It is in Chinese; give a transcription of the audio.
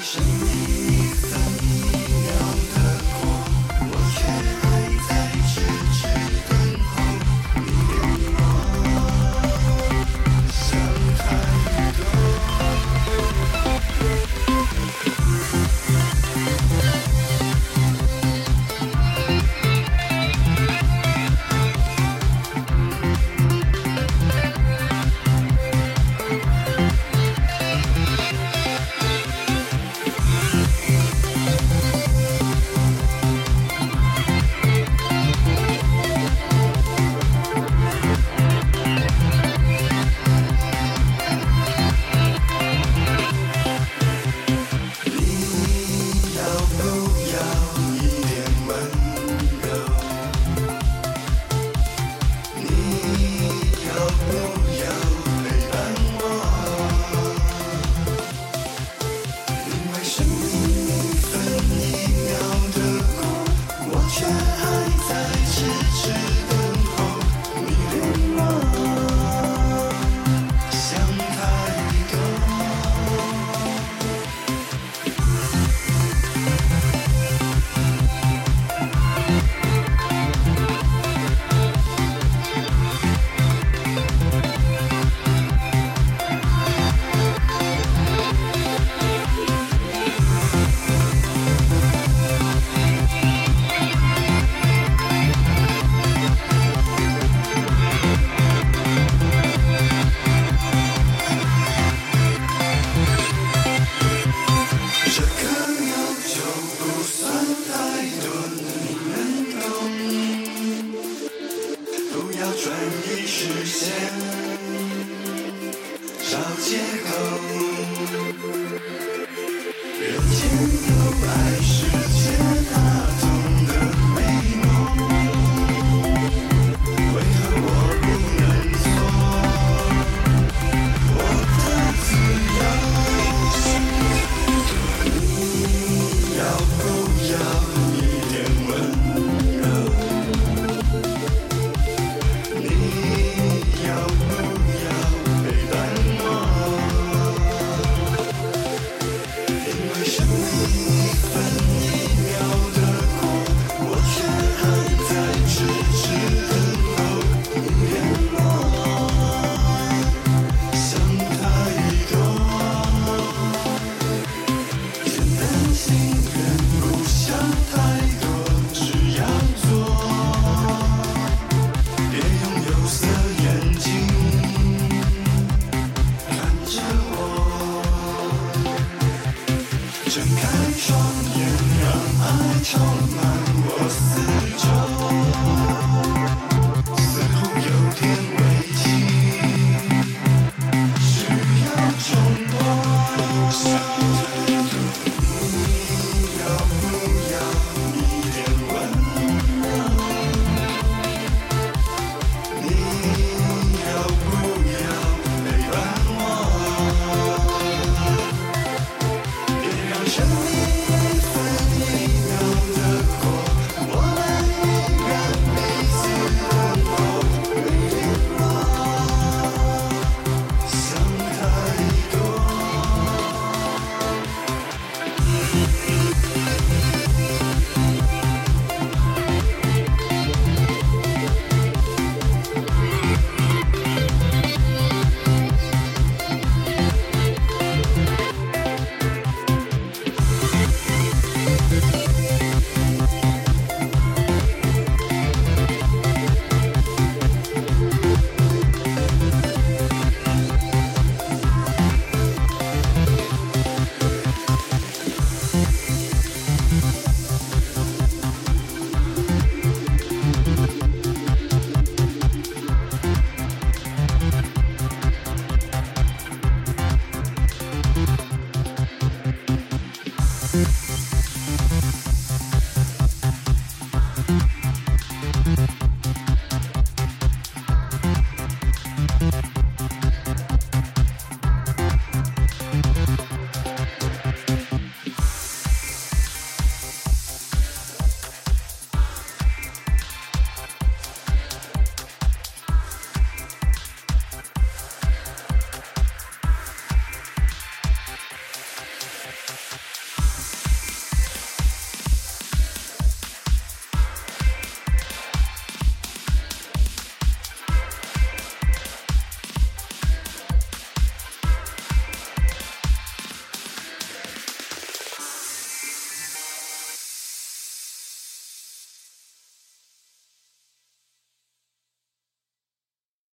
是你实现。找借口。人间有爱是开双眼让爱充满我思 show me